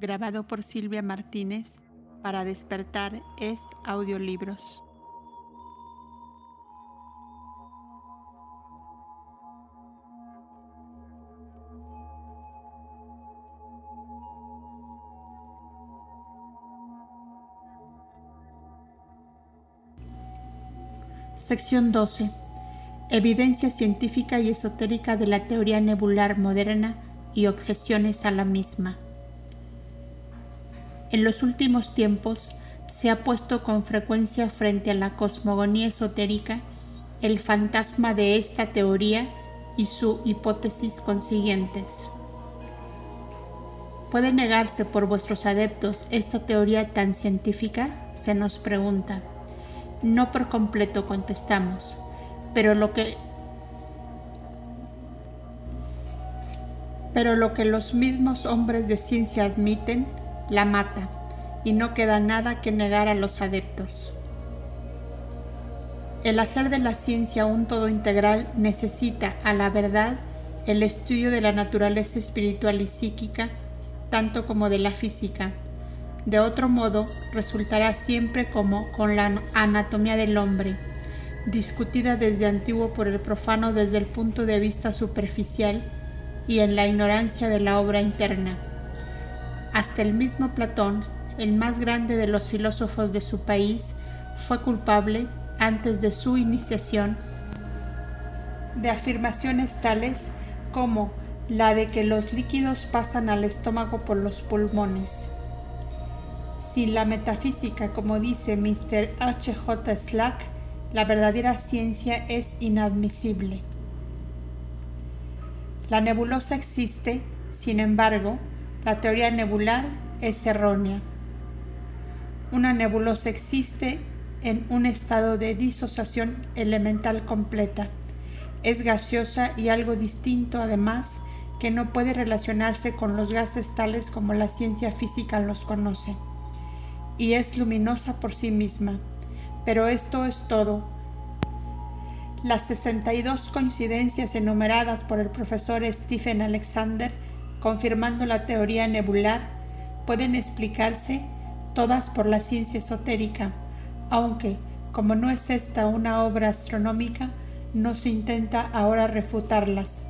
grabado por Silvia Martínez para despertar es audiolibros. Sección 12. Evidencia científica y esotérica de la teoría nebular moderna y objeciones a la misma. En los últimos tiempos se ha puesto con frecuencia frente a la cosmogonía esotérica el fantasma de esta teoría y su hipótesis consiguientes. ¿Puede negarse por vuestros adeptos esta teoría tan científica? Se nos pregunta. No por completo contestamos, pero lo que pero lo que los mismos hombres de ciencia admiten la mata y no queda nada que negar a los adeptos. El hacer de la ciencia un todo integral necesita, a la verdad, el estudio de la naturaleza espiritual y psíquica, tanto como de la física. De otro modo, resultará siempre como con la anatomía del hombre, discutida desde antiguo por el profano desde el punto de vista superficial y en la ignorancia de la obra interna. Hasta el mismo Platón, el más grande de los filósofos de su país, fue culpable, antes de su iniciación, de afirmaciones tales como la de que los líquidos pasan al estómago por los pulmones. Sin la metafísica, como dice Mr. H. Slack, la verdadera ciencia es inadmisible. La nebulosa existe, sin embargo, la teoría nebular es errónea. Una nebulosa existe en un estado de disociación elemental completa. Es gaseosa y algo distinto además que no puede relacionarse con los gases tales como la ciencia física los conoce. Y es luminosa por sí misma. Pero esto es todo. Las 62 coincidencias enumeradas por el profesor Stephen Alexander confirmando la teoría nebular, pueden explicarse todas por la ciencia esotérica, aunque, como no es esta una obra astronómica, no se intenta ahora refutarlas.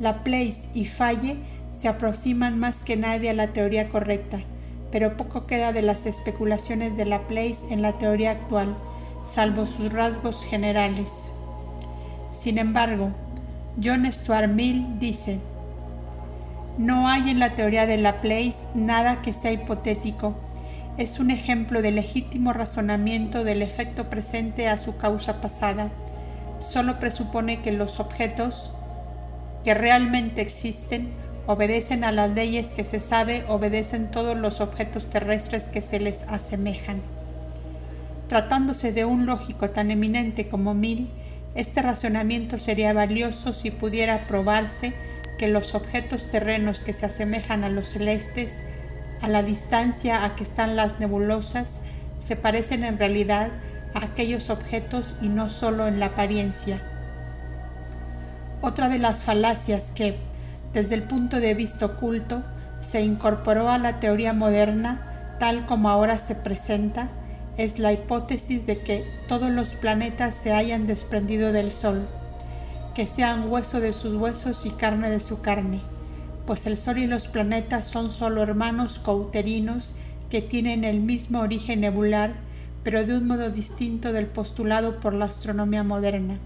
Laplace y Falle se aproximan más que nadie a la teoría correcta, pero poco queda de las especulaciones de Laplace en la teoría actual, salvo sus rasgos generales. Sin embargo, John Stuart Mill dice, no hay en la teoría de Laplace nada que sea hipotético. Es un ejemplo de legítimo razonamiento del efecto presente a su causa pasada. Solo presupone que los objetos que realmente existen obedecen a las leyes que se sabe obedecen todos los objetos terrestres que se les asemejan. Tratándose de un lógico tan eminente como Mill, este razonamiento sería valioso si pudiera probarse que los objetos terrenos que se asemejan a los celestes, a la distancia a que están las nebulosas, se parecen en realidad a aquellos objetos y no solo en la apariencia. Otra de las falacias que, desde el punto de vista oculto, se incorporó a la teoría moderna tal como ahora se presenta, es la hipótesis de que todos los planetas se hayan desprendido del Sol que sean hueso de sus huesos y carne de su carne, pues el Sol y los planetas son solo hermanos cauterinos que tienen el mismo origen nebular, pero de un modo distinto del postulado por la astronomía moderna.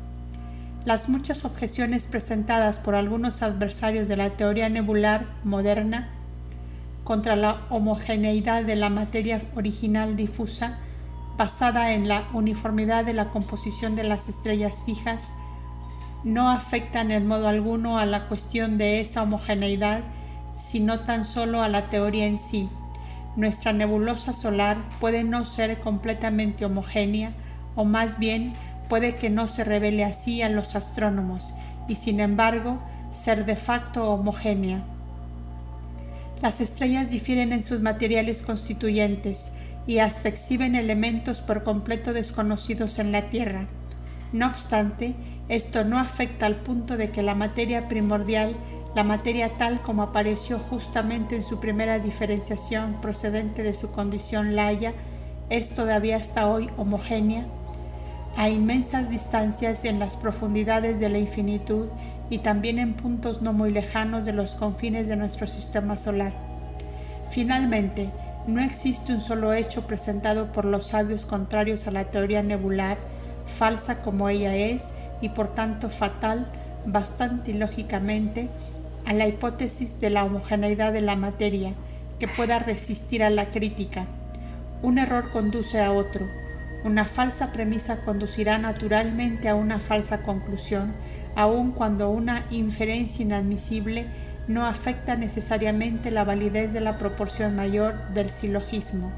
Las muchas objeciones presentadas por algunos adversarios de la teoría nebular moderna contra la homogeneidad de la materia original difusa, basada en la uniformidad de la composición de las estrellas fijas, no afectan en modo alguno a la cuestión de esa homogeneidad, sino tan solo a la teoría en sí. Nuestra nebulosa solar puede no ser completamente homogénea, o más bien puede que no se revele así a los astrónomos, y sin embargo ser de facto homogénea. Las estrellas difieren en sus materiales constituyentes y hasta exhiben elementos por completo desconocidos en la Tierra. No obstante, esto no afecta al punto de que la materia primordial la materia tal como apareció justamente en su primera diferenciación procedente de su condición laya es todavía hasta hoy homogénea a inmensas distancias en las profundidades de la infinitud y también en puntos no muy lejanos de los confines de nuestro sistema solar. Finalmente, no existe un solo hecho presentado por los sabios contrarios a la teoría nebular, falsa como ella es y por tanto fatal, bastante ilógicamente, a la hipótesis de la homogeneidad de la materia, que pueda resistir a la crítica. Un error conduce a otro, una falsa premisa conducirá naturalmente a una falsa conclusión, aun cuando una inferencia inadmisible no afecta necesariamente la validez de la proporción mayor del silogismo.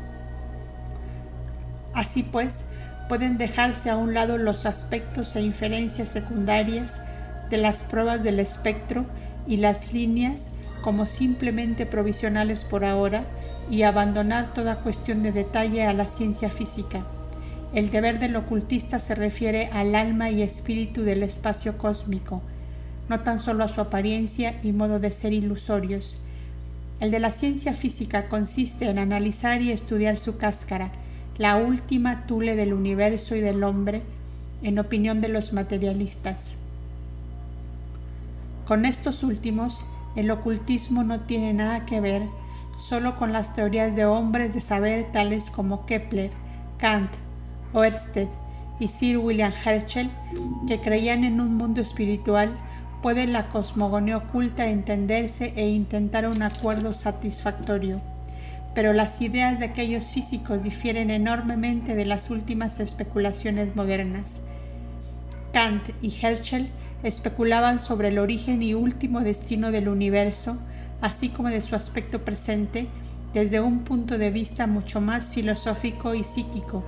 Así pues, pueden dejarse a un lado los aspectos e inferencias secundarias de las pruebas del espectro y las líneas como simplemente provisionales por ahora y abandonar toda cuestión de detalle a la ciencia física. El deber del ocultista se refiere al alma y espíritu del espacio cósmico, no tan solo a su apariencia y modo de ser ilusorios. El de la ciencia física consiste en analizar y estudiar su cáscara, la última tule del universo y del hombre, en opinión de los materialistas. Con estos últimos, el ocultismo no tiene nada que ver solo con las teorías de hombres de saber tales como Kepler, Kant, Oersted y Sir William Herschel, que creían en un mundo espiritual, puede la cosmogonía oculta entenderse e intentar un acuerdo satisfactorio. Pero las ideas de aquellos físicos difieren enormemente de las últimas especulaciones modernas. Kant y Herschel especulaban sobre el origen y último destino del universo, así como de su aspecto presente, desde un punto de vista mucho más filosófico y psíquico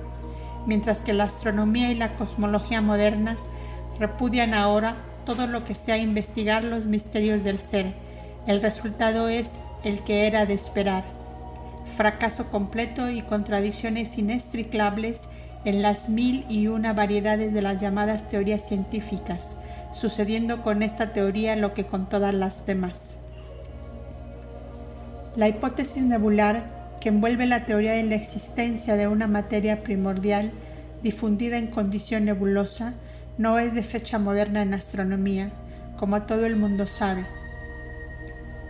mientras que la astronomía y la cosmología modernas repudian ahora todo lo que sea investigar los misterios del ser. El resultado es el que era de esperar. Fracaso completo y contradicciones inextricables en las mil y una variedades de las llamadas teorías científicas, sucediendo con esta teoría lo que con todas las demás. La hipótesis nebular que envuelve la teoría en la existencia de una materia primordial difundida en condición nebulosa, no es de fecha moderna en astronomía, como todo el mundo sabe.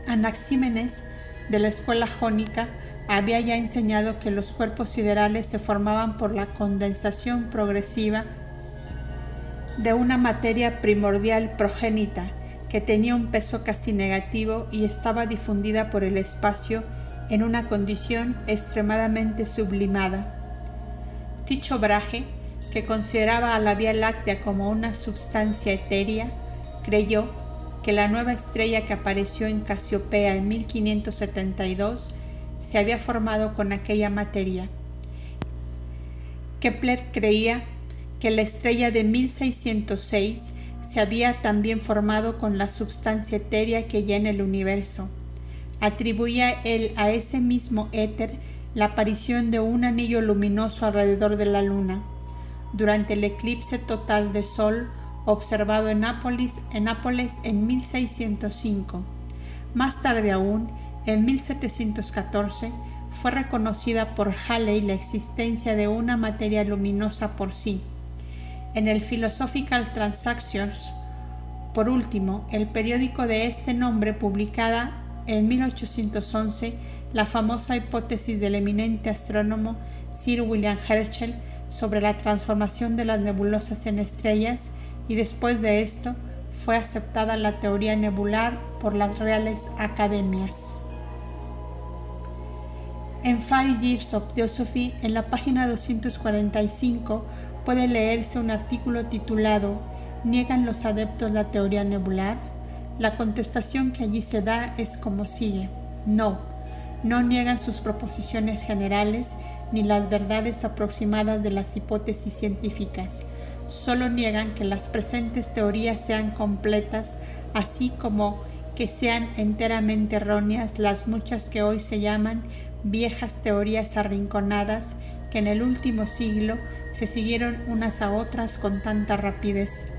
Anaxímenes, de la escuela jónica, había ya enseñado que los cuerpos siderales se formaban por la condensación progresiva de una materia primordial progénita que tenía un peso casi negativo y estaba difundida por el espacio en una condición extremadamente sublimada. Ticho Brahe, que consideraba a la Vía Láctea como una substancia etérea, creyó que la nueva estrella que apareció en Casiopea en 1572 se había formado con aquella materia. Kepler creía que la estrella de 1606 se había también formado con la substancia etérea que llena el universo atribuía él a ese mismo éter la aparición de un anillo luminoso alrededor de la luna. Durante el eclipse total de sol observado en Nápoles, en Nápoles en 1605. Más tarde aún, en 1714, fue reconocida por Halley la existencia de una materia luminosa por sí. En el Philosophical Transactions, por último, el periódico de este nombre publicada en 1811 la famosa hipótesis del eminente astrónomo Sir William Herschel sobre la transformación de las nebulosas en estrellas y después de esto fue aceptada la teoría nebular por las reales academias. En Five Years of Theosophy, en la página 245, puede leerse un artículo titulado ¿Niegan los adeptos la teoría nebular? La contestación que allí se da es como sigue. No, no niegan sus proposiciones generales ni las verdades aproximadas de las hipótesis científicas. Solo niegan que las presentes teorías sean completas, así como que sean enteramente erróneas las muchas que hoy se llaman viejas teorías arrinconadas que en el último siglo se siguieron unas a otras con tanta rapidez.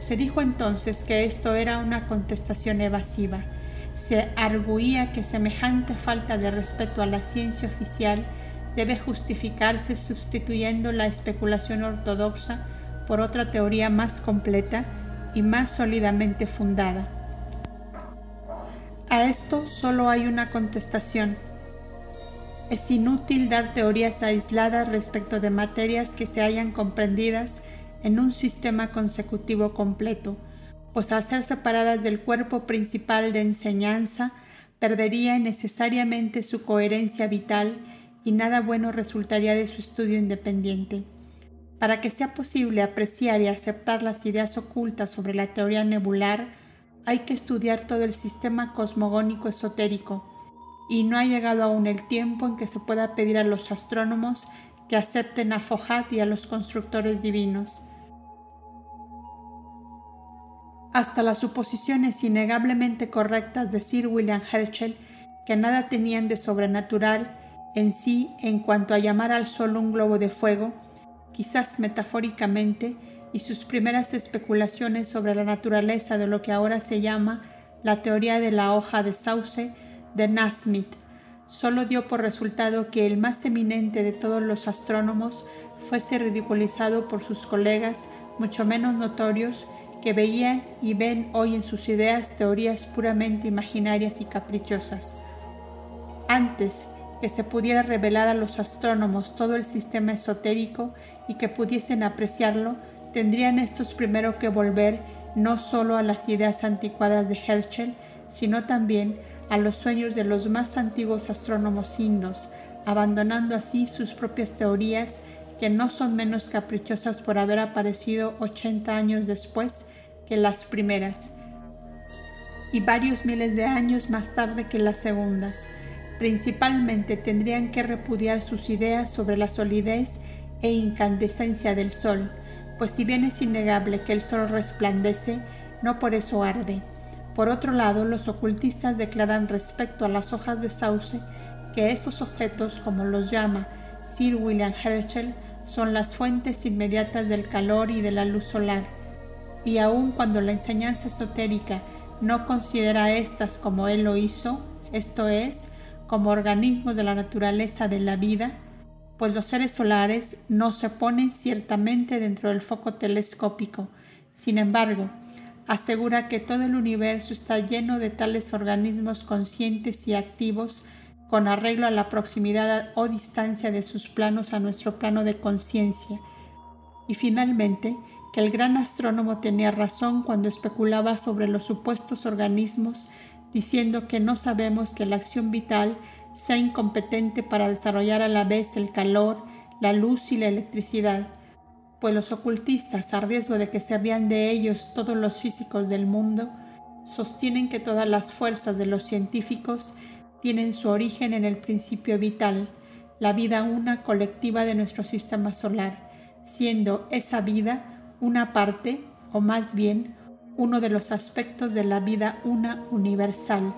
Se dijo entonces que esto era una contestación evasiva. Se arguía que semejante falta de respeto a la ciencia oficial debe justificarse sustituyendo la especulación ortodoxa por otra teoría más completa y más sólidamente fundada. A esto solo hay una contestación. Es inútil dar teorías aisladas respecto de materias que se hayan comprendidas en un sistema consecutivo completo, pues al ser separadas del cuerpo principal de enseñanza, perdería necesariamente su coherencia vital y nada bueno resultaría de su estudio independiente. Para que sea posible apreciar y aceptar las ideas ocultas sobre la teoría nebular, hay que estudiar todo el sistema cosmogónico esotérico, y no ha llegado aún el tiempo en que se pueda pedir a los astrónomos que acepten a Fohat y a los constructores divinos. Hasta las suposiciones innegablemente correctas de Sir William Herschel, que nada tenían de sobrenatural en sí en cuanto a llamar al Sol un globo de fuego, quizás metafóricamente, y sus primeras especulaciones sobre la naturaleza de lo que ahora se llama la teoría de la hoja de sauce de Nasmith, solo dio por resultado que el más eminente de todos los astrónomos fuese ridiculizado por sus colegas mucho menos notorios que veían y ven hoy en sus ideas teorías puramente imaginarias y caprichosas. Antes que se pudiera revelar a los astrónomos todo el sistema esotérico y que pudiesen apreciarlo, tendrían estos primero que volver no solo a las ideas anticuadas de Herschel, sino también a los sueños de los más antiguos astrónomos indos, abandonando así sus propias teorías que no son menos caprichosas por haber aparecido 80 años después que las primeras y varios miles de años más tarde que las segundas. Principalmente tendrían que repudiar sus ideas sobre la solidez e incandescencia del Sol, pues si bien es innegable que el Sol resplandece, no por eso arde. Por otro lado, los ocultistas declaran respecto a las hojas de sauce que esos objetos, como los llama Sir William Herschel, son las fuentes inmediatas del calor y de la luz solar. Y aun cuando la enseñanza esotérica no considera estas como él lo hizo, esto es, como organismos de la naturaleza de la vida, pues los seres solares no se ponen ciertamente dentro del foco telescópico. Sin embargo, asegura que todo el universo está lleno de tales organismos conscientes y activos con arreglo a la proximidad o distancia de sus planos a nuestro plano de conciencia. Y finalmente, que el gran astrónomo tenía razón cuando especulaba sobre los supuestos organismos diciendo que no sabemos que la acción vital sea incompetente para desarrollar a la vez el calor, la luz y la electricidad, pues los ocultistas, a riesgo de que se rían de ellos todos los físicos del mundo, sostienen que todas las fuerzas de los científicos tienen su origen en el principio vital, la vida una colectiva de nuestro sistema solar, siendo esa vida una parte, o más bien, uno de los aspectos de la vida una universal.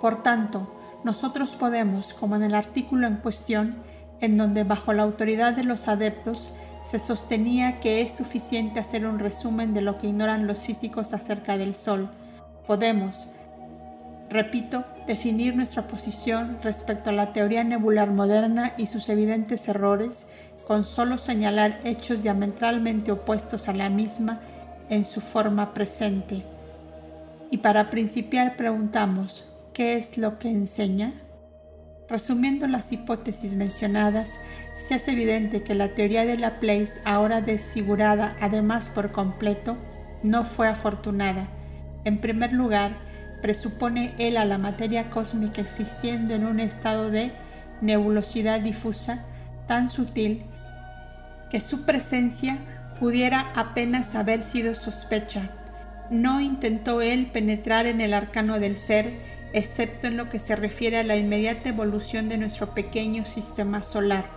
Por tanto, nosotros podemos, como en el artículo en cuestión, en donde bajo la autoridad de los adeptos se sostenía que es suficiente hacer un resumen de lo que ignoran los físicos acerca del Sol, podemos, repito, definir nuestra posición respecto a la teoría nebular moderna y sus evidentes errores con solo señalar hechos diametralmente opuestos a la misma en su forma presente. Y para principiar preguntamos, ¿qué es lo que enseña? Resumiendo las hipótesis mencionadas, se hace evidente que la teoría de Laplace, ahora desfigurada además por completo, no fue afortunada. En primer lugar, presupone él a la materia cósmica existiendo en un estado de nebulosidad difusa tan sutil que su presencia pudiera apenas haber sido sospecha. No intentó él penetrar en el arcano del ser, excepto en lo que se refiere a la inmediata evolución de nuestro pequeño sistema solar.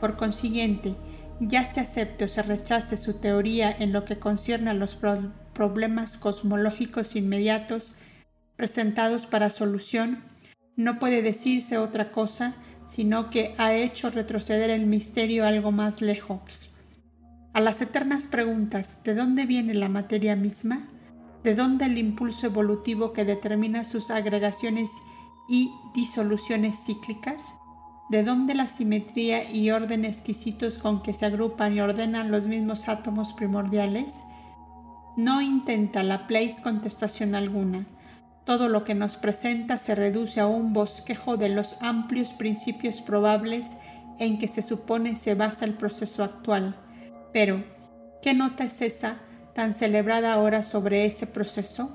Por consiguiente, ya se acepte o se rechace su teoría en lo que concierne a los problemas cosmológicos inmediatos presentados para solución, no puede decirse otra cosa sino que ha hecho retroceder el misterio algo más lejos. A las eternas preguntas ¿de dónde viene la materia misma? ¿De dónde el impulso evolutivo que determina sus agregaciones y disoluciones cíclicas? ¿De dónde la simetría y orden exquisitos con que se agrupan y ordenan los mismos átomos primordiales? No intenta la Place contestación alguna. Todo lo que nos presenta se reduce a un bosquejo de los amplios principios probables en que se supone se basa el proceso actual. Pero, ¿qué nota es esa tan celebrada ahora sobre ese proceso?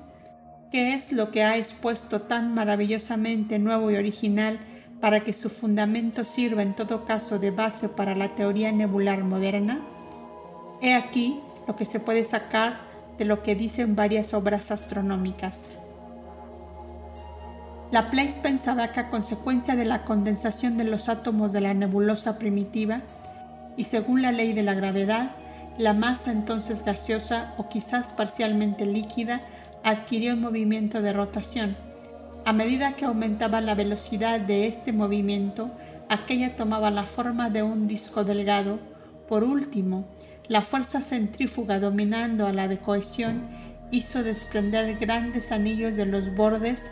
¿Qué es lo que ha expuesto tan maravillosamente nuevo y original para que su fundamento sirva en todo caso de base para la teoría nebular moderna? He aquí lo que se puede sacar de lo que dicen varias obras astronómicas. Laplace pensaba que a consecuencia de la condensación de los átomos de la nebulosa primitiva, y según la ley de la gravedad, la masa entonces gaseosa o quizás parcialmente líquida adquirió un movimiento de rotación. A medida que aumentaba la velocidad de este movimiento, aquella tomaba la forma de un disco delgado. Por último, la fuerza centrífuga dominando a la de cohesión hizo desprender grandes anillos de los bordes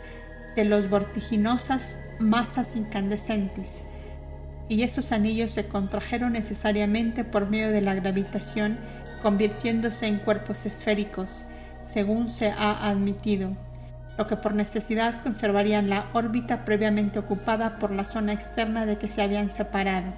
de las vertiginosas masas incandescentes, y esos anillos se contrajeron necesariamente por medio de la gravitación, convirtiéndose en cuerpos esféricos, según se ha admitido, lo que por necesidad conservarían la órbita previamente ocupada por la zona externa de que se habían separado.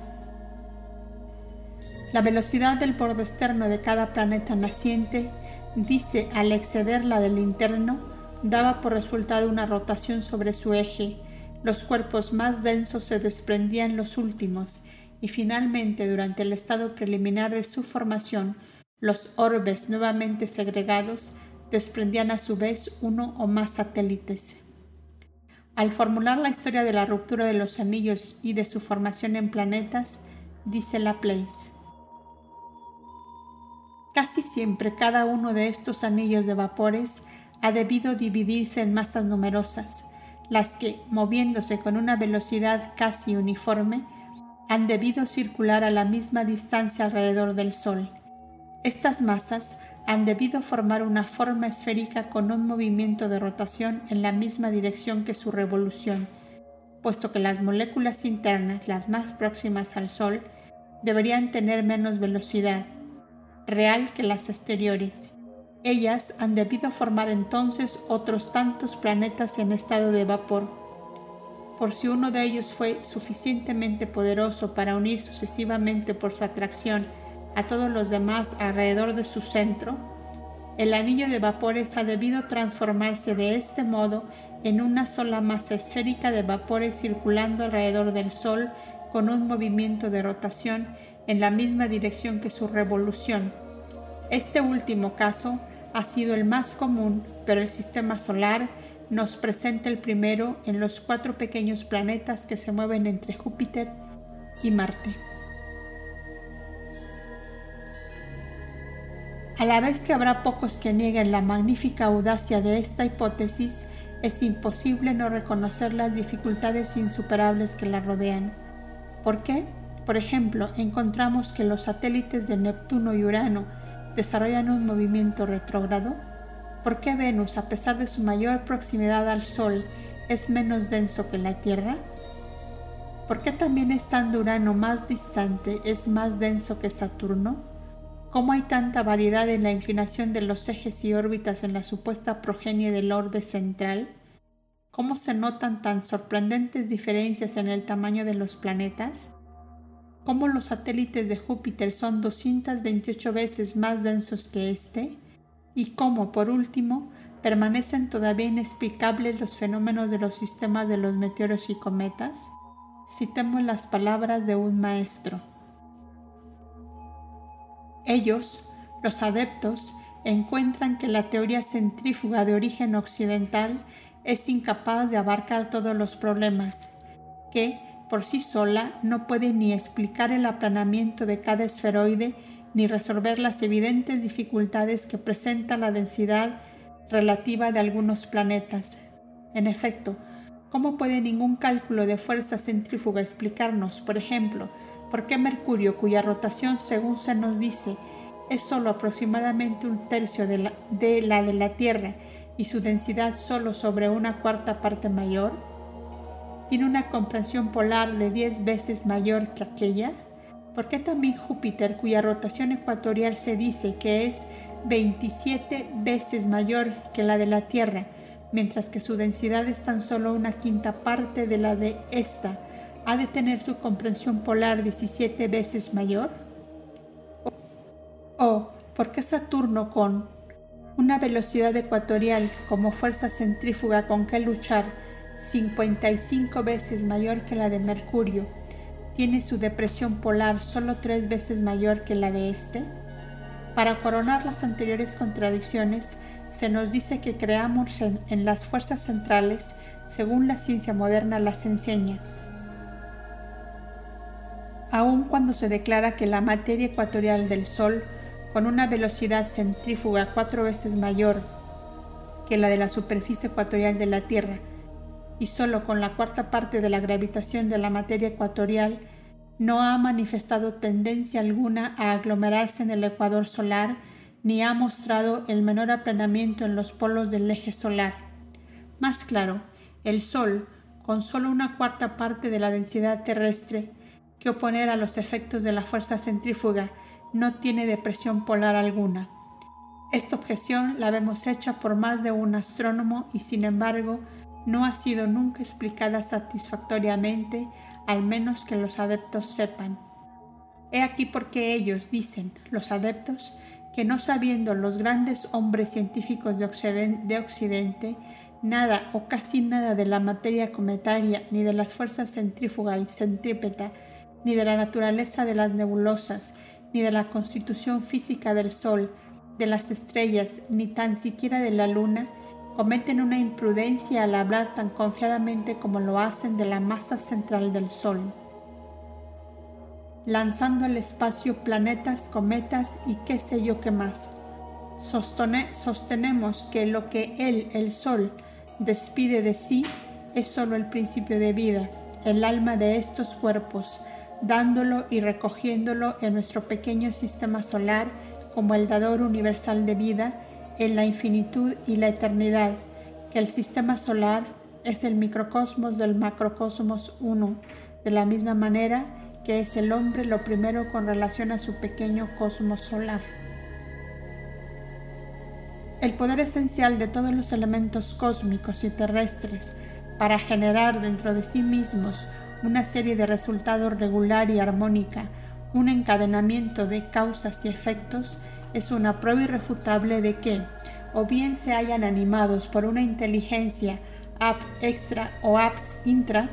La velocidad del borde externo de cada planeta naciente, dice al exceder la del interno, daba por resultado una rotación sobre su eje, los cuerpos más densos se desprendían los últimos y finalmente durante el estado preliminar de su formación los orbes nuevamente segregados desprendían a su vez uno o más satélites. Al formular la historia de la ruptura de los anillos y de su formación en planetas, dice Laplace. Casi siempre cada uno de estos anillos de vapores ha debido dividirse en masas numerosas, las que, moviéndose con una velocidad casi uniforme, han debido circular a la misma distancia alrededor del Sol. Estas masas han debido formar una forma esférica con un movimiento de rotación en la misma dirección que su revolución, puesto que las moléculas internas, las más próximas al Sol, deberían tener menos velocidad real que las exteriores, ellas han debido formar entonces otros tantos planetas en estado de vapor. Por si uno de ellos fue suficientemente poderoso para unir sucesivamente por su atracción a todos los demás alrededor de su centro, el anillo de vapores ha debido transformarse de este modo en una sola masa esférica de vapores circulando alrededor del Sol con un movimiento de rotación en la misma dirección que su revolución. Este último caso ha sido el más común, pero el sistema solar nos presenta el primero en los cuatro pequeños planetas que se mueven entre Júpiter y Marte. A la vez que habrá pocos que nieguen la magnífica audacia de esta hipótesis, es imposible no reconocer las dificultades insuperables que la rodean. ¿Por qué? Por ejemplo, encontramos que los satélites de Neptuno y Urano desarrollan un movimiento retrógrado? ¿Por qué Venus, a pesar de su mayor proximidad al Sol, es menos denso que la Tierra? ¿Por qué también estando Urano más distante es más denso que Saturno? ¿Cómo hay tanta variedad en la inclinación de los ejes y órbitas en la supuesta progenie del orbe central? ¿Cómo se notan tan sorprendentes diferencias en el tamaño de los planetas? Cómo los satélites de Júpiter son 228 veces más densos que este y cómo, por último, permanecen todavía inexplicables los fenómenos de los sistemas de los meteoros y cometas, citemos las palabras de un maestro. Ellos, los adeptos, encuentran que la teoría centrífuga de origen occidental es incapaz de abarcar todos los problemas, que, por sí sola no puede ni explicar el aplanamiento de cada esferoide ni resolver las evidentes dificultades que presenta la densidad relativa de algunos planetas. En efecto, ¿cómo puede ningún cálculo de fuerza centrífuga explicarnos, por ejemplo, por qué Mercurio, cuya rotación, según se nos dice, es solo aproximadamente un tercio de la, de la Tierra y su densidad solo sobre una cuarta parte mayor, tiene una comprensión polar de 10 veces mayor que aquella, ¿por qué también Júpiter, cuya rotación ecuatorial se dice que es 27 veces mayor que la de la Tierra, mientras que su densidad es tan solo una quinta parte de la de esta, ha de tener su comprensión polar 17 veces mayor? ¿O por qué Saturno con una velocidad ecuatorial como fuerza centrífuga con que luchar 55 veces mayor que la de Mercurio tiene su depresión polar solo tres veces mayor que la de este? Para coronar las anteriores contradicciones, se nos dice que creamos en, en las fuerzas centrales según la ciencia moderna las enseña, aun cuando se declara que la materia ecuatorial del Sol, con una velocidad centrífuga cuatro veces mayor que la de la superficie ecuatorial de la Tierra, y solo con la cuarta parte de la gravitación de la materia ecuatorial, no ha manifestado tendencia alguna a aglomerarse en el ecuador solar, ni ha mostrado el menor aplanamiento en los polos del eje solar. Más claro, el Sol, con solo una cuarta parte de la densidad terrestre, que oponer a los efectos de la fuerza centrífuga no tiene depresión polar alguna. Esta objeción la vemos hecha por más de un astrónomo y sin embargo no ha sido nunca explicada satisfactoriamente, al menos que los adeptos sepan. He aquí porque ellos dicen, los adeptos, que no sabiendo los grandes hombres científicos de Occidente, nada o casi nada de la materia cometaria ni de las fuerzas centrífuga y centrípeta ni de la naturaleza de las nebulosas, ni de la constitución física del Sol, de las estrellas, ni tan siquiera de la Luna, cometen una imprudencia al hablar tan confiadamente como lo hacen de la masa central del Sol, lanzando al espacio planetas, cometas y qué sé yo qué más. sostenemos que lo que él, el Sol, despide de sí es sólo el principio de vida, el alma de estos cuerpos, dándolo y recogiéndolo en nuestro pequeño sistema solar como el dador universal de vida en la infinitud y la eternidad, que el sistema solar es el microcosmos del macrocosmos uno, de la misma manera que es el hombre lo primero con relación a su pequeño cosmos solar. El poder esencial de todos los elementos cósmicos y terrestres para generar dentro de sí mismos una serie de resultados regular y armónica, un encadenamiento de causas y efectos, es una prueba irrefutable de que, o bien se hayan animados por una inteligencia ab extra o abs intra,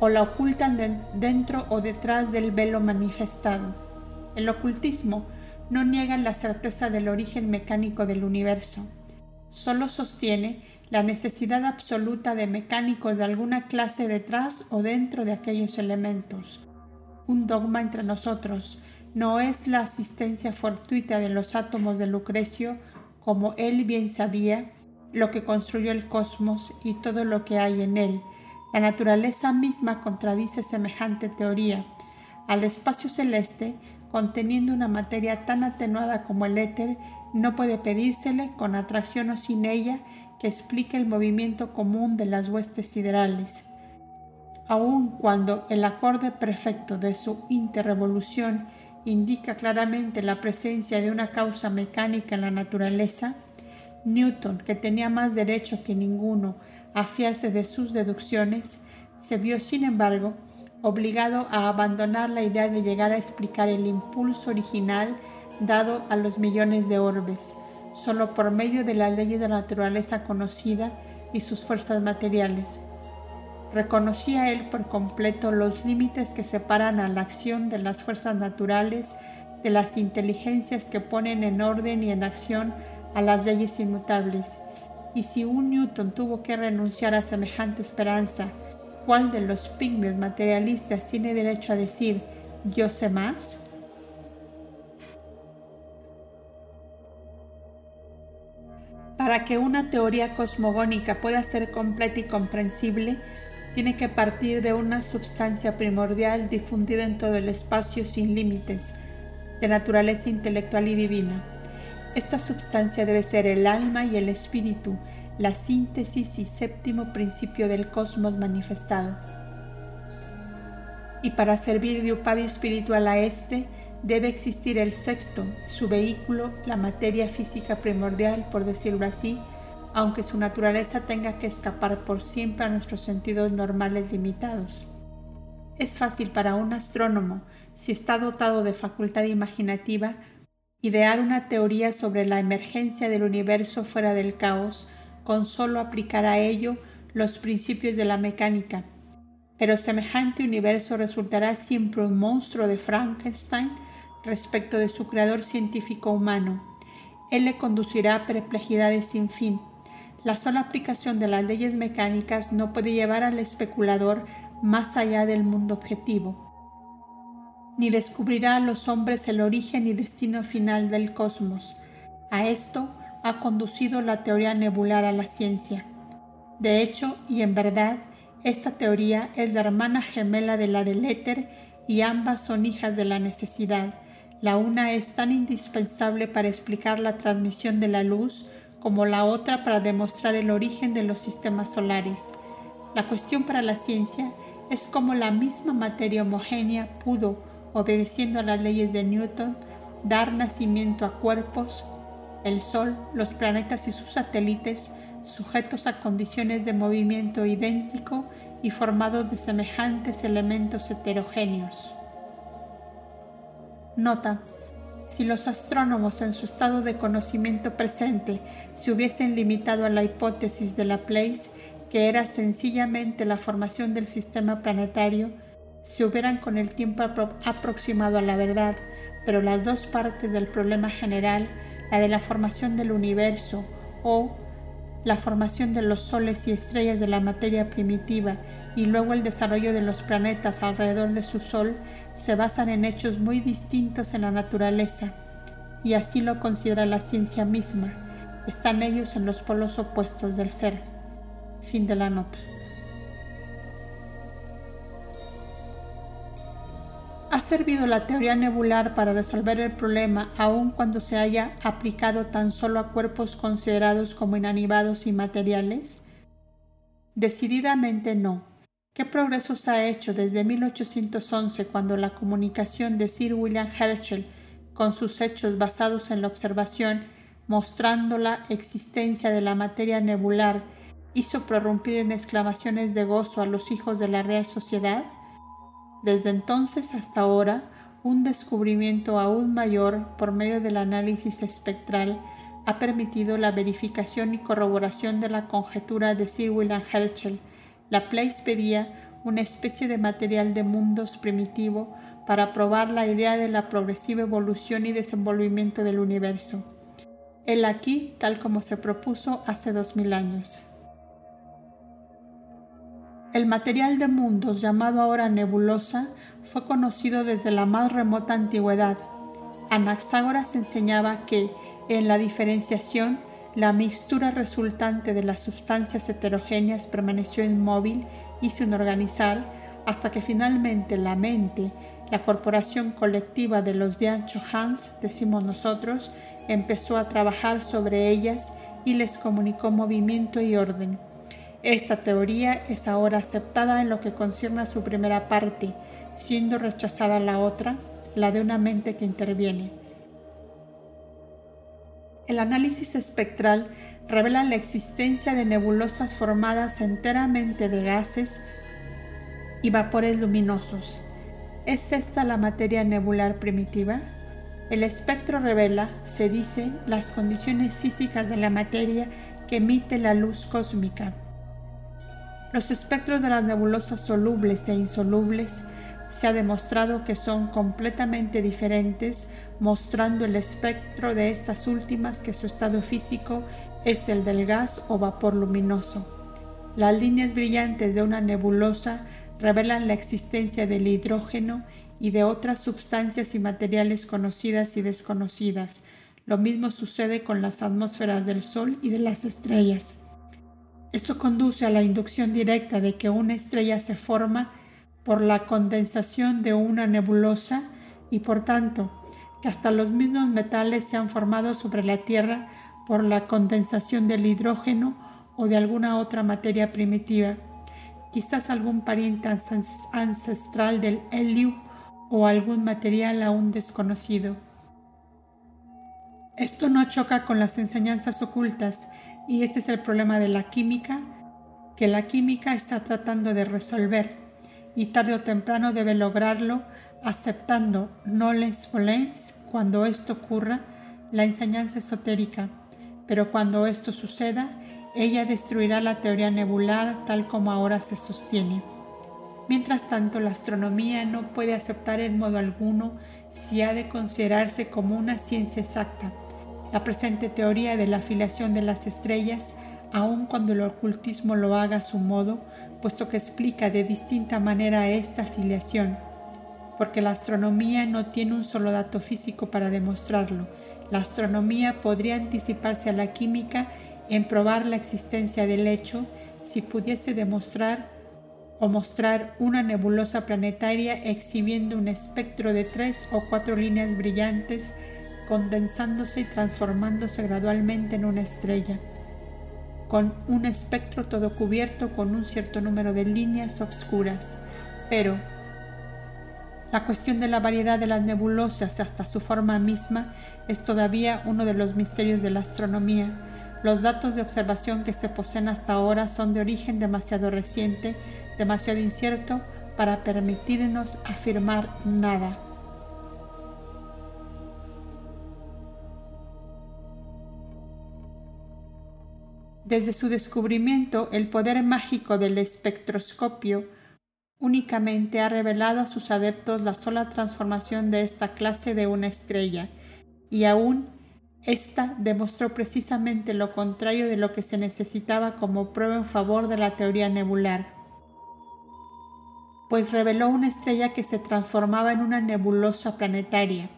o la ocultan dentro o detrás del velo manifestado. El ocultismo no niega la certeza del origen mecánico del universo, solo sostiene la necesidad absoluta de mecánicos de alguna clase detrás o dentro de aquellos elementos. Un dogma entre nosotros no es la asistencia fortuita de los átomos de Lucrecio, como él bien sabía, lo que construyó el cosmos y todo lo que hay en él. La naturaleza misma contradice semejante teoría. Al espacio celeste, conteniendo una materia tan atenuada como el éter, no puede pedírsele, con atracción o sin ella, que explique el movimiento común de las huestes siderales. Aun cuando el acorde perfecto de su interrevolución indica claramente la presencia de una causa mecánica en la naturaleza, Newton, que tenía más derecho que ninguno a fiarse de sus deducciones, se vio, sin embargo, obligado a abandonar la idea de llegar a explicar el impulso original dado a los millones de orbes, solo por medio de las leyes de la naturaleza conocida y sus fuerzas materiales. Reconocía él por completo los límites que separan a la acción de las fuerzas naturales de las inteligencias que ponen en orden y en acción a las leyes inmutables. Y si un Newton tuvo que renunciar a semejante esperanza, ¿cuál de los pigmes materialistas tiene derecho a decir yo sé más? Para que una teoría cosmogónica pueda ser completa y comprensible, tiene que partir de una substancia primordial difundida en todo el espacio sin límites, de naturaleza intelectual y divina. Esta substancia debe ser el alma y el espíritu, la síntesis y séptimo principio del cosmos manifestado. Y para servir de upadio espiritual a este, debe existir el sexto, su vehículo, la materia física primordial, por decirlo así, aunque su naturaleza tenga que escapar por siempre a nuestros sentidos normales limitados. Es fácil para un astrónomo, si está dotado de facultad imaginativa, idear una teoría sobre la emergencia del universo fuera del caos con solo aplicar a ello los principios de la mecánica. Pero semejante universo resultará siempre un monstruo de Frankenstein respecto de su creador científico humano. Él le conducirá a perplejidades sin fin. La sola aplicación de las leyes mecánicas no puede llevar al especulador más allá del mundo objetivo, ni descubrirá a los hombres el origen y destino final del cosmos. A esto ha conducido la teoría nebular a la ciencia. De hecho, y en verdad, esta teoría es la hermana gemela de la del éter y ambas son hijas de la necesidad. La una es tan indispensable para explicar la transmisión de la luz como la otra para demostrar el origen de los sistemas solares. La cuestión para la ciencia es cómo la misma materia homogénea pudo, obedeciendo a las leyes de Newton, dar nacimiento a cuerpos el Sol, los planetas y sus satélites, sujetos a condiciones de movimiento idéntico y formados de semejantes elementos heterogéneos. Nota. Si los astrónomos en su estado de conocimiento presente se hubiesen limitado a la hipótesis de Laplace, que era sencillamente la formación del sistema planetario, se hubieran con el tiempo aproximado a la verdad, pero las dos partes del problema general la de la formación del universo o la formación de los soles y estrellas de la materia primitiva y luego el desarrollo de los planetas alrededor de su sol se basan en hechos muy distintos en la naturaleza y así lo considera la ciencia misma. Están ellos en los polos opuestos del ser. Fin de la nota. ¿Ha servido la teoría nebular para resolver el problema aun cuando se haya aplicado tan solo a cuerpos considerados como inanimados y materiales? Decididamente no. ¿Qué progresos ha hecho desde 1811 cuando la comunicación de Sir William Herschel con sus hechos basados en la observación mostrando la existencia de la materia nebular hizo prorrumpir en exclamaciones de gozo a los hijos de la Real Sociedad? Desde entonces hasta ahora, un descubrimiento aún mayor por medio del análisis espectral ha permitido la verificación y corroboración de la conjetura de Sir William Herschel. Laplace pedía una especie de material de mundos primitivo para probar la idea de la progresiva evolución y desenvolvimiento del universo. El aquí tal como se propuso hace dos mil años. El material de mundos llamado ahora nebulosa fue conocido desde la más remota antigüedad. Anaxágoras enseñaba que, en la diferenciación, la mixtura resultante de las sustancias heterogéneas permaneció inmóvil y sin organizar hasta que finalmente la mente, la corporación colectiva de los ancho Hans, decimos nosotros, empezó a trabajar sobre ellas y les comunicó movimiento y orden. Esta teoría es ahora aceptada en lo que concierne a su primera parte, siendo rechazada la otra, la de una mente que interviene. El análisis espectral revela la existencia de nebulosas formadas enteramente de gases y vapores luminosos. ¿Es esta la materia nebular primitiva? El espectro revela, se dice, las condiciones físicas de la materia que emite la luz cósmica. Los espectros de las nebulosas solubles e insolubles se ha demostrado que son completamente diferentes, mostrando el espectro de estas últimas que su estado físico es el del gas o vapor luminoso. Las líneas brillantes de una nebulosa revelan la existencia del hidrógeno y de otras sustancias y materiales conocidas y desconocidas. Lo mismo sucede con las atmósferas del Sol y de las estrellas. Esto conduce a la inducción directa de que una estrella se forma por la condensación de una nebulosa y por tanto que hasta los mismos metales se han formado sobre la Tierra por la condensación del hidrógeno o de alguna otra materia primitiva, quizás algún pariente ancestral del helio o algún material aún desconocido. Esto no choca con las enseñanzas ocultas y este es el problema de la química que la química está tratando de resolver y tarde o temprano debe lograrlo aceptando nolens volens cuando esto ocurra la enseñanza esotérica, pero cuando esto suceda, ella destruirá la teoría nebular tal como ahora se sostiene. Mientras tanto, la astronomía no puede aceptar en modo alguno si ha de considerarse como una ciencia exacta. La presente teoría de la afiliación de las estrellas aun cuando el ocultismo lo haga a su modo, puesto que explica de distinta manera esta afiliación, porque la astronomía no tiene un solo dato físico para demostrarlo. La astronomía podría anticiparse a la química en probar la existencia del hecho si pudiese demostrar o mostrar una nebulosa planetaria exhibiendo un espectro de tres o cuatro líneas brillantes condensándose y transformándose gradualmente en una estrella con un espectro todo cubierto con un cierto número de líneas oscuras. Pero la cuestión de la variedad de las nebulosas hasta su forma misma es todavía uno de los misterios de la astronomía. Los datos de observación que se poseen hasta ahora son de origen demasiado reciente, demasiado incierto para permitirnos afirmar nada. Desde su descubrimiento, el poder mágico del espectroscopio únicamente ha revelado a sus adeptos la sola transformación de esta clase de una estrella, y aún esta demostró precisamente lo contrario de lo que se necesitaba como prueba en favor de la teoría nebular, pues reveló una estrella que se transformaba en una nebulosa planetaria.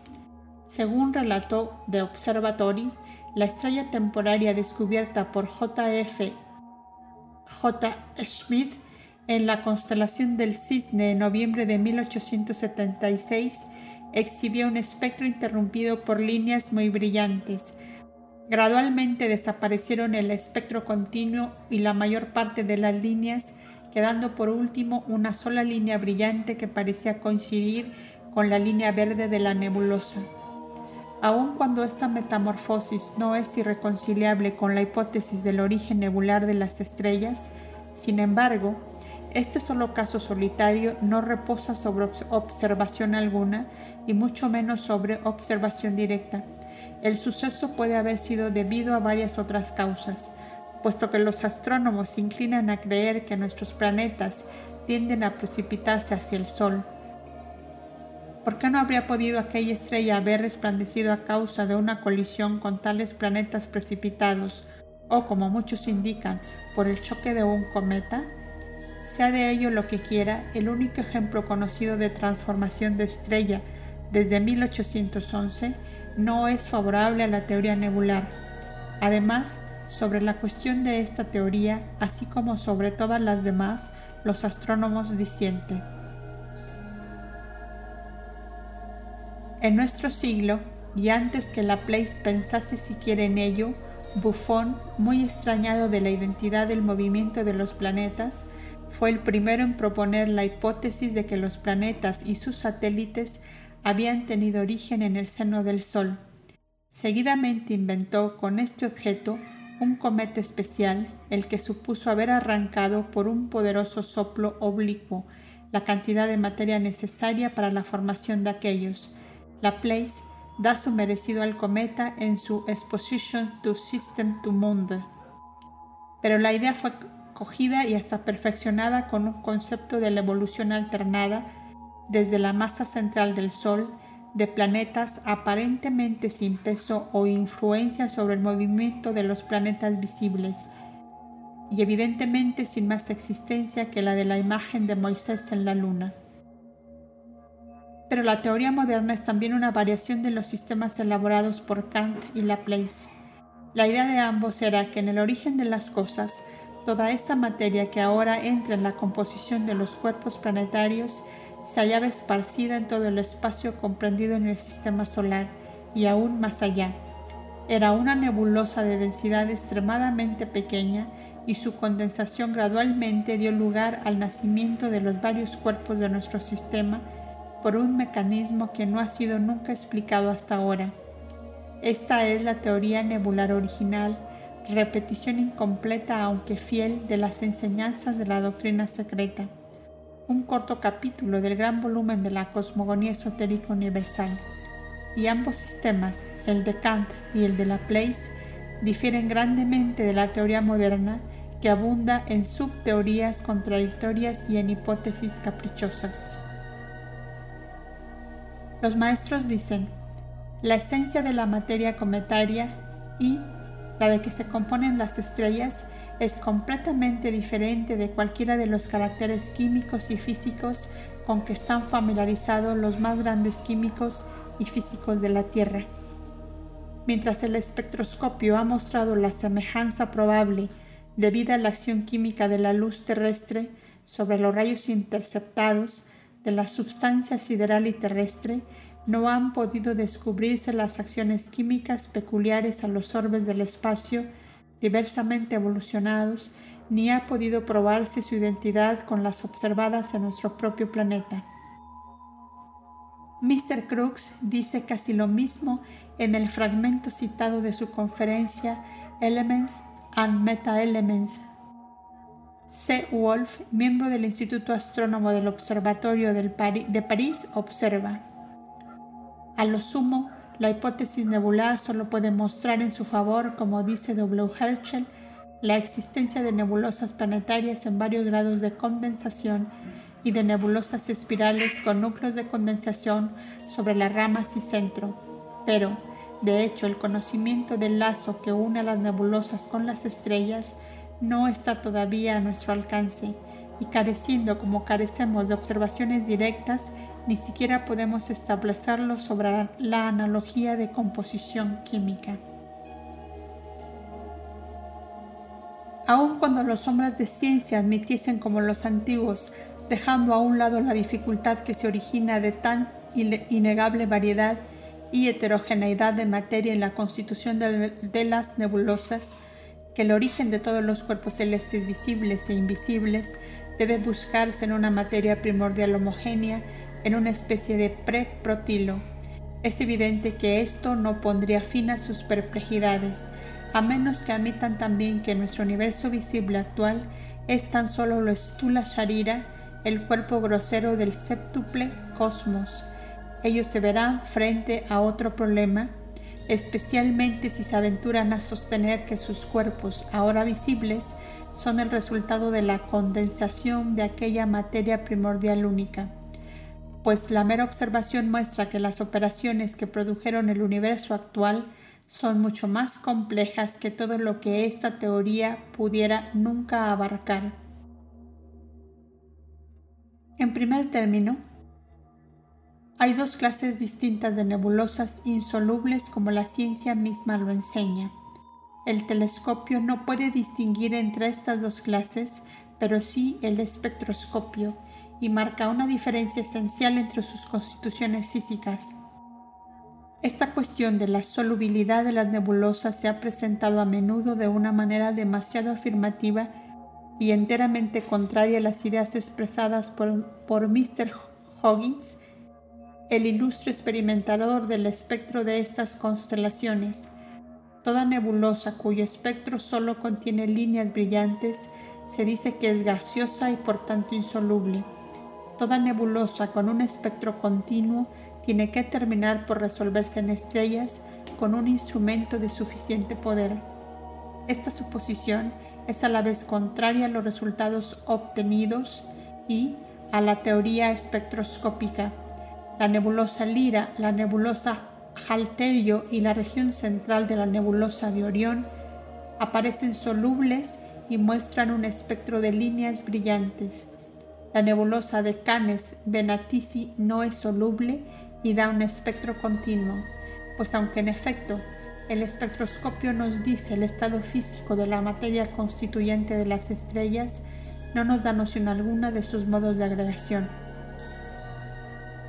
Según relató The Observatory, la estrella temporaria descubierta por J.F. J. Schmidt en la constelación del Cisne en noviembre de 1876 exhibió un espectro interrumpido por líneas muy brillantes. Gradualmente desaparecieron el espectro continuo y la mayor parte de las líneas, quedando por último una sola línea brillante que parecía coincidir con la línea verde de la nebulosa. Aun cuando esta metamorfosis no es irreconciliable con la hipótesis del origen nebular de las estrellas, sin embargo, este solo caso solitario no reposa sobre observación alguna y mucho menos sobre observación directa. El suceso puede haber sido debido a varias otras causas, puesto que los astrónomos se inclinan a creer que nuestros planetas tienden a precipitarse hacia el Sol ¿Por qué no habría podido aquella estrella haber resplandecido a causa de una colisión con tales planetas precipitados o, como muchos indican, por el choque de un cometa? Sea de ello lo que quiera, el único ejemplo conocido de transformación de estrella desde 1811 no es favorable a la teoría nebular. Además, sobre la cuestión de esta teoría, así como sobre todas las demás, los astrónomos disienten. En nuestro siglo, y antes que Laplace pensase siquiera en ello, Buffon, muy extrañado de la identidad del movimiento de los planetas, fue el primero en proponer la hipótesis de que los planetas y sus satélites habían tenido origen en el seno del Sol. Seguidamente inventó con este objeto un cometa especial, el que supuso haber arrancado por un poderoso soplo oblicuo la cantidad de materia necesaria para la formación de aquellos, Laplace da su merecido al cometa en su Exposition to System to Monde. Pero la idea fue cogida y hasta perfeccionada con un concepto de la evolución alternada desde la masa central del Sol de planetas aparentemente sin peso o influencia sobre el movimiento de los planetas visibles y evidentemente sin más existencia que la de la imagen de Moisés en la luna pero la teoría moderna es también una variación de los sistemas elaborados por Kant y Laplace. La idea de ambos era que en el origen de las cosas, toda esa materia que ahora entra en la composición de los cuerpos planetarios se hallaba esparcida en todo el espacio comprendido en el sistema solar y aún más allá. Era una nebulosa de densidad extremadamente pequeña y su condensación gradualmente dio lugar al nacimiento de los varios cuerpos de nuestro sistema por un mecanismo que no ha sido nunca explicado hasta ahora. Esta es la teoría nebular original, repetición incompleta aunque fiel de las enseñanzas de la doctrina secreta, un corto capítulo del gran volumen de la cosmogonía esotérica universal. Y ambos sistemas, el de Kant y el de Laplace, difieren grandemente de la teoría moderna que abunda en subteorías contradictorias y en hipótesis caprichosas. Los maestros dicen, la esencia de la materia cometaria y la de que se componen las estrellas es completamente diferente de cualquiera de los caracteres químicos y físicos con que están familiarizados los más grandes químicos y físicos de la Tierra. Mientras el espectroscopio ha mostrado la semejanza probable debido a la acción química de la luz terrestre sobre los rayos interceptados de la substancia sideral y terrestre, no han podido descubrirse las acciones químicas peculiares a los orbes del espacio diversamente evolucionados, ni ha podido probarse su identidad con las observadas en nuestro propio planeta. Mr. Crooks dice casi lo mismo en el fragmento citado de su conferencia Elements and Meta-Elements. C. Wolf, miembro del Instituto Astrónomo del Observatorio de París, observa. A lo sumo, la hipótesis nebular solo puede mostrar en su favor, como dice W. Herschel, la existencia de nebulosas planetarias en varios grados de condensación y de nebulosas espirales con núcleos de condensación sobre las ramas y centro. Pero, de hecho, el conocimiento del lazo que une a las nebulosas con las estrellas no está todavía a nuestro alcance y careciendo como carecemos de observaciones directas, ni siquiera podemos establecerlo sobre la analogía de composición química. Aun cuando los hombres de ciencia admitiesen como los antiguos, dejando a un lado la dificultad que se origina de tan innegable variedad y heterogeneidad de materia en la constitución de, las nebulosas, que el origen de todos los cuerpos celestes visibles e invisibles debe buscarse en una materia primordial homogénea en una especie de pre-protilo. Es evidente que esto no pondría fin a sus perplejidades, a menos que admitan también que nuestro universo visible actual es tan solo lo estula Sharira, el cuerpo grosero del séptuple cosmos. Ellos se verán frente a otro problema, especialmente si se aventuran a sostener que sus cuerpos, ahora visibles, son el resultado de la condensación de aquella materia primordial única pues la mera observación muestra que las operaciones que produjeron el universo actual son mucho más complejas que todo lo que esta teoría pudiera nunca abarcar. En primer término, hay dos clases distintas de nebulosas insolubles como la ciencia misma lo enseña. El telescopio no puede distinguir entre estas dos clases, pero sí el espectroscopio, y marca una diferencia esencial entre sus constituciones físicas. Esta cuestión de la solubilidad de las nebulosas se ha presentado a menudo de una manera demasiado afirmativa y enteramente contraria a las ideas expresadas por, por Mr. Hoggins, el ilustre experimentador del espectro de estas constelaciones. Toda nebulosa cuyo espectro solo contiene líneas brillantes se dice que es gaseosa y por tanto insoluble. Toda nebulosa con un espectro continuo tiene que terminar por resolverse en estrellas con un instrumento de suficiente poder. Esta suposición es a la vez contraria a los resultados obtenidos y a la teoría espectroscópica. La nebulosa Lira, la nebulosa Halterio y la región central de la nebulosa de Orión aparecen solubles y muestran un espectro de líneas brillantes. La nebulosa de Canes Venatici no es soluble y da un espectro continuo, pues aunque en efecto el espectroscopio nos dice el estado físico de la materia constituyente de las estrellas, no nos da noción alguna de sus modos de agregación.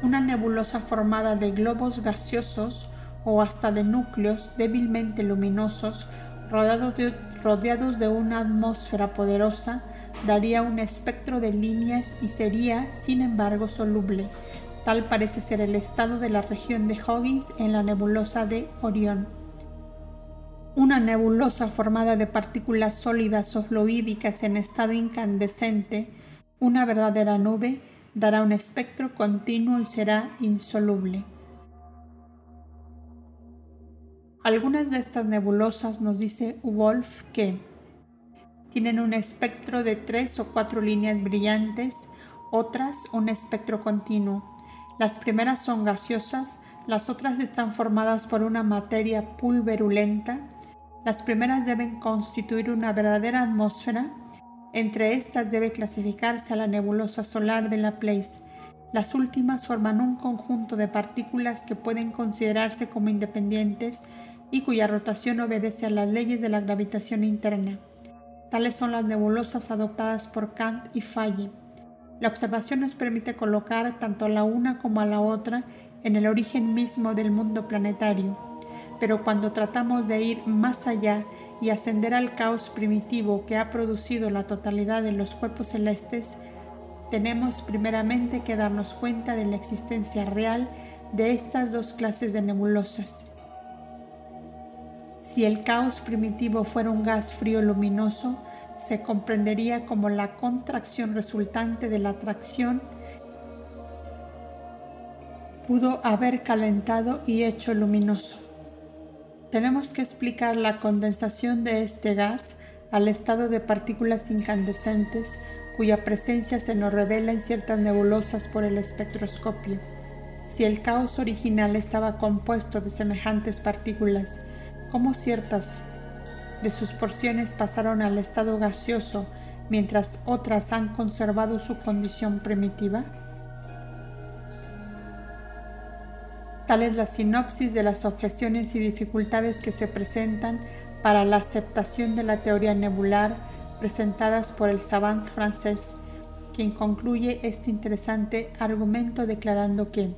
Una nebulosa formada de globos gaseosos o hasta de núcleos débilmente luminosos rodeados de, una atmósfera poderosa daría un espectro de líneas y sería, sin embargo, soluble. Tal parece ser el estado de la región de Huggins en la nebulosa de Orión. Una nebulosa formada de partículas sólidas o fluídicas en estado incandescente, una verdadera nube, dará un espectro continuo y será insoluble. Algunas de estas nebulosas nos dice Wolf que tienen un espectro de tres o cuatro líneas brillantes, otras un espectro continuo. Las primeras son gaseosas, las otras están formadas por una materia pulverulenta. Las primeras deben constituir una verdadera atmósfera. Entre estas debe clasificarse a la nebulosa solar de Laplace. Las últimas forman un conjunto de partículas que pueden considerarse como independientes y cuya rotación obedece a las leyes de la gravitación interna. Tales son las nebulosas adoptadas por Kant y Faye. La observación nos permite colocar tanto a la una como a la otra en el origen mismo del mundo planetario, pero cuando tratamos de ir más allá y ascender al caos primitivo que ha producido la totalidad de los cuerpos celestes, tenemos primeramente que darnos cuenta de la existencia real de estas dos clases de nebulosas. Si el caos primitivo fuera un gas frío luminoso, se comprendería como la contracción resultante de la atracción pudo haber calentado y hecho luminoso. Tenemos que explicar la condensación de este gas al estado de partículas incandescentes cuya presencia se nos revela en ciertas nebulosas por el espectroscopio. Si el caos original estaba compuesto de semejantes partículas cómo ciertas de sus porciones pasaron al estado gaseoso mientras otras han conservado su condición primitiva? Tal es la sinopsis de las objeciones y dificultades que se presentan para la aceptación de la teoría nebular presentadas por el savant francés, quien concluye este interesante argumento declarando que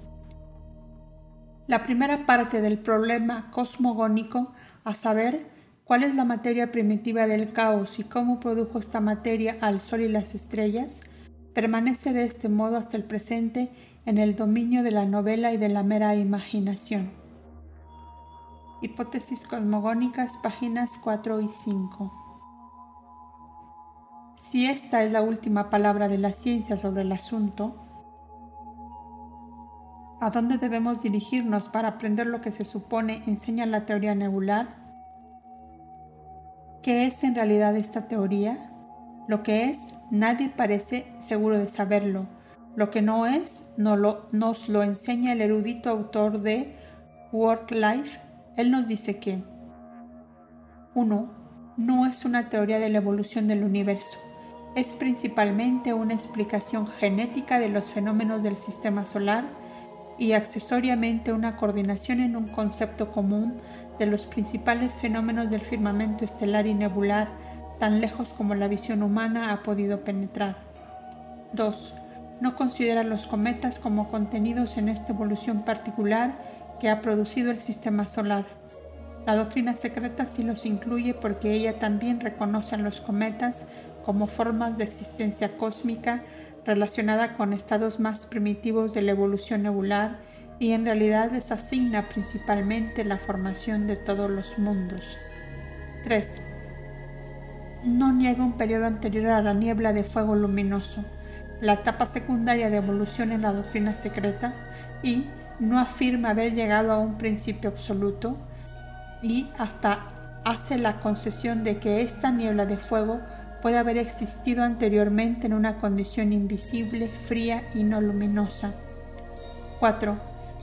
la primera parte del problema cosmogónico a saber cuál es la materia primitiva del caos y cómo produjo esta materia al Sol y las estrellas, permanece de este modo hasta el presente en el dominio de la novela y de la mera imaginación. Hipótesis cosmogónicas, páginas 4 y 5. Si esta es la última palabra de la ciencia sobre el asunto, ¿A dónde debemos dirigirnos para aprender lo que se supone enseña la teoría nebular? ¿Qué es en realidad esta teoría? Lo que es, nadie parece seguro de saberlo. Lo que no es, nos lo enseña el erudito autor de Work Life. Él nos dice que 1. No es una teoría de la evolución del universo. Es principalmente una explicación genética de los fenómenos del sistema solar y accesoriamente una coordinación en un concepto común de los principales fenómenos del firmamento estelar y nebular tan lejos como la visión humana ha podido penetrar. 2. No considera los cometas como contenidos en esta evolución particular que ha producido el sistema solar. La doctrina secreta sí los incluye porque ella también reconoce a los cometas como formas de existencia cósmica relacionada con estados más primitivos de la evolución nebular y en realidad les asigna principalmente la formación de todos los mundos. 3. No niega un periodo anterior a la niebla de fuego luminoso, la etapa secundaria de evolución en la doctrina secreta, y no afirma haber llegado a un principio absoluto, y hasta hace la concesión de que esta niebla de fuego puede haber existido anteriormente en una condición invisible, fría y no luminosa. 4.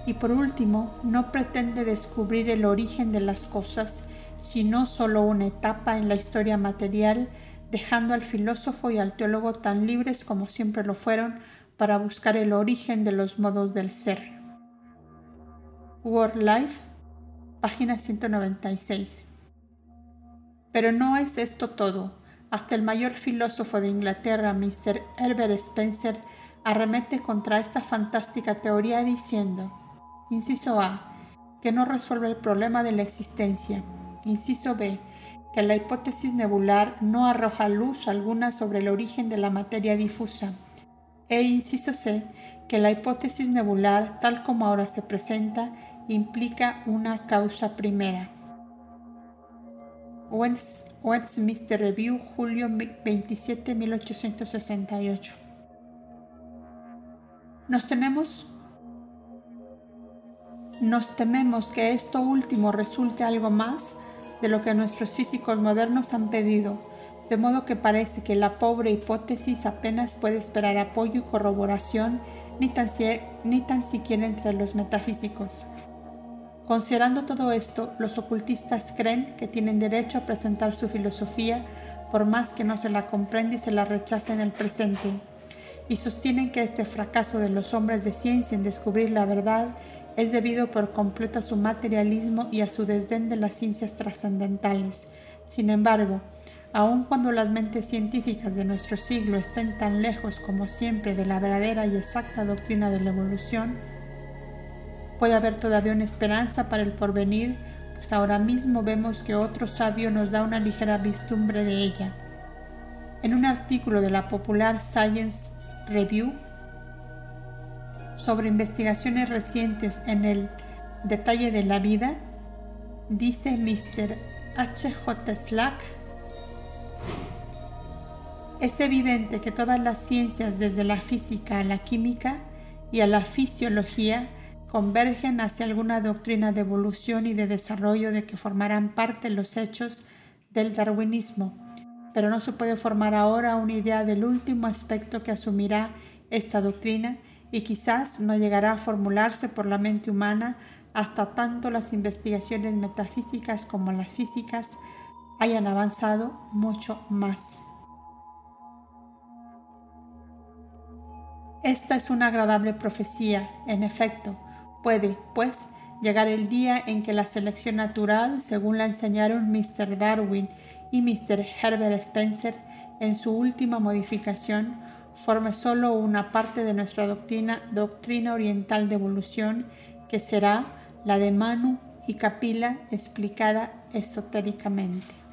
Y por último, no pretende descubrir el origen de las cosas, sino solo una etapa en la historia material, dejando al filósofo y al teólogo tan libres como siempre lo fueron para buscar el origen de los modos del ser. World Life, página 196. Pero no es esto todo hasta el mayor filósofo de Inglaterra, Mr. Herbert Spencer, arremete contra esta fantástica teoría diciendo, inciso A, que no resuelve el problema de la existencia, inciso B, que la hipótesis nebular no arroja luz alguna sobre el origen de la materia difusa, e inciso C, que la hipótesis nebular, tal como ahora se presenta, implica una causa primera. Westminster Review, julio 27, 1868. Nos tenemos nos tememos que esto último resulte algo más de lo que nuestros físicos modernos han pedido, de modo que parece que la pobre hipótesis apenas puede esperar apoyo y corroboración ni tan, siquiera entre los metafísicos. Considerando todo esto, los ocultistas creen que tienen derecho a presentar su filosofía por más que no se la comprenda y se la rechace en el presente, y sostienen que este fracaso de los hombres de ciencia en descubrir la verdad es debido por completo a su materialismo y a su desdén de las ciencias trascendentales. Sin embargo, aun cuando las mentes científicas de nuestro siglo estén tan lejos como siempre de la verdadera y exacta doctrina de la evolución, puede haber todavía una esperanza para el porvenir, pues ahora mismo vemos que otro sabio nos da una ligera vislumbre de ella. En un artículo de la popular Science Review, sobre investigaciones recientes en el detalle de la vida, dice Mr. H. J. Slack, es evidente que todas las ciencias, desde la física a la química y a la fisiología, convergen hacia alguna doctrina de evolución y de desarrollo de que formarán parte los hechos del darwinismo, pero no se puede formar ahora una idea del último aspecto que asumirá esta doctrina y quizás no llegará a formularse por la mente humana hasta tanto las investigaciones metafísicas como las físicas hayan avanzado mucho más. Esta es una agradable profecía, en efecto. Puede, pues, llegar el día en que la selección natural, según la enseñaron Mr. Darwin y Mr. Herbert Spencer en su última modificación, forme solo una parte de nuestra doctrina, doctrina oriental de evolución, que será la de Manu y Capila explicada esotéricamente.